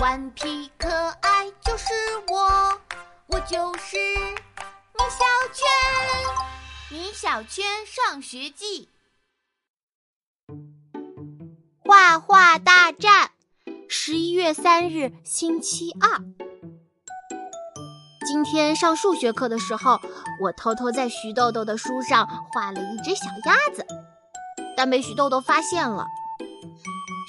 顽皮可爱就是我，我就是米小圈。米小圈上学记，画画大战。十一月三日，星期二。今天上数学课的时候，我偷偷在徐豆豆的书上画了一只小鸭子，但被徐豆豆发现了。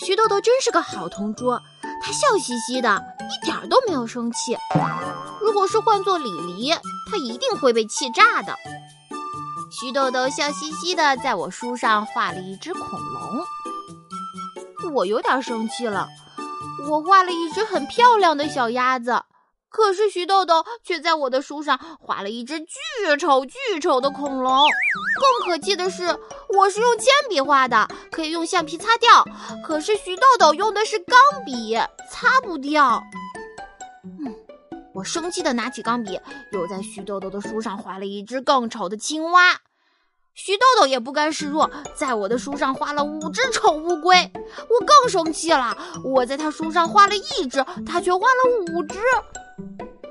徐豆豆真是个好同桌，他笑嘻嘻的，一点都没有生气。如果是换做李黎，他一定会被气炸的。徐豆豆笑嘻嘻的在我书上画了一只恐龙，我有点生气了。我画了一只很漂亮的小鸭子，可是徐豆豆却在我的书上画了一只巨丑巨丑的恐龙。更可气的是，我是用铅笔画的，可以用橡皮擦掉，可是徐豆豆用的是钢笔，擦不掉。嗯，我生气的拿起钢笔，又在徐豆豆的书上画了一只更丑的青蛙。徐豆豆也不甘示弱，在我的书上画了五只丑乌龟。我更生气了，我在他书上画了一只，他却画了五只。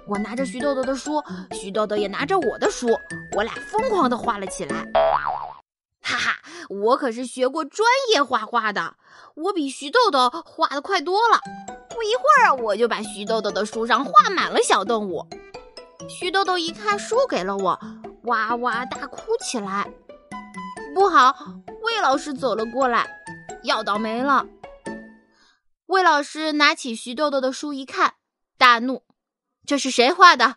我拿着徐豆豆的书，徐豆豆也拿着我的书，我俩疯狂地画了起来。哈哈，我可是学过专业画画的，我比徐豆豆画的快多了。不一会儿，我就把徐豆豆的书上画满了小动物。徐豆豆一看书给了我，哇哇大哭起来。不好，魏老师走了过来，要倒霉了。魏老师拿起徐豆豆的书一看，大怒：“这是谁画的？”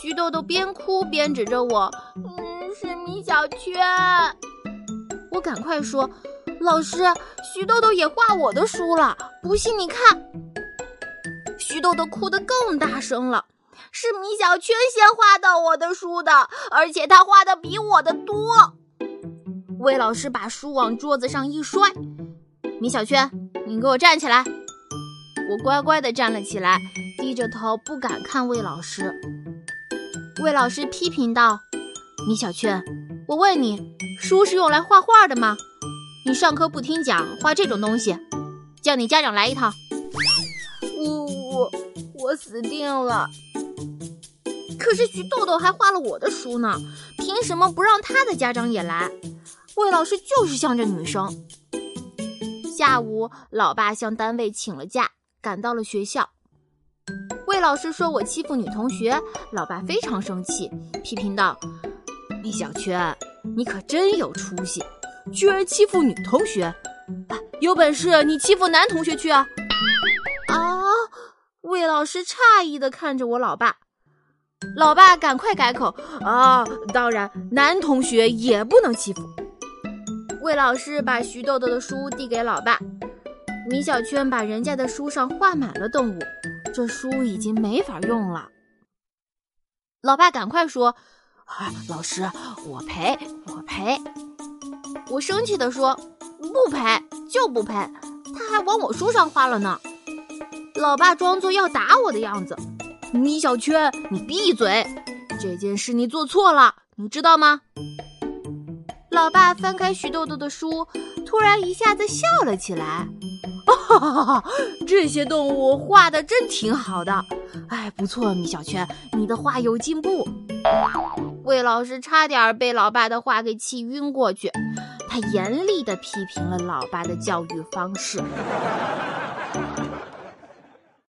徐豆豆边哭边指着我：“嗯，是米小圈。”我赶快说：“老师，徐豆豆也画我的书了，不信你看。”徐豆豆哭得更大声了：“是米小圈先画到我的书的，而且他画的比我的多。”魏老师把书往桌子上一摔，米小圈，你给我站起来！我乖乖的站了起来，低着头不敢看魏老师。魏老师批评道：“米小圈，我问你，书是用来画画的吗？你上课不听讲，画这种东西，叫你家长来一趟。”我我我死定了！可是徐豆豆还画了我的书呢，凭什么不让他的家长也来？魏老师就是向着女生。下午，老爸向单位请了假，赶到了学校。老师说我欺负女同学，老爸非常生气，批评道：“米小圈，你可真有出息，居然欺负女同学！有本事你欺负男同学去啊！”啊！魏老师诧异的看着我老爸，老爸赶快改口：“啊，当然，男同学也不能欺负。”魏老师把徐豆豆的书递给老爸，米小圈把人家的书上画满了动物，这书已经没法用了。老爸赶快说：“啊，老师，我赔，我赔！”我生气地说：“不赔就不赔，他还往我书上画了呢。”老爸装作要打我的样子：“米小圈，你闭嘴！这件事你做错了，你知道吗？”老爸翻开徐豆豆的书，突然一下子笑了起来。哈！这些动物画的真挺好的，哎，不错，米小圈，你的画有进步。魏老师差点被老爸的话给气晕过去，他严厉地批评了老爸的教育方式。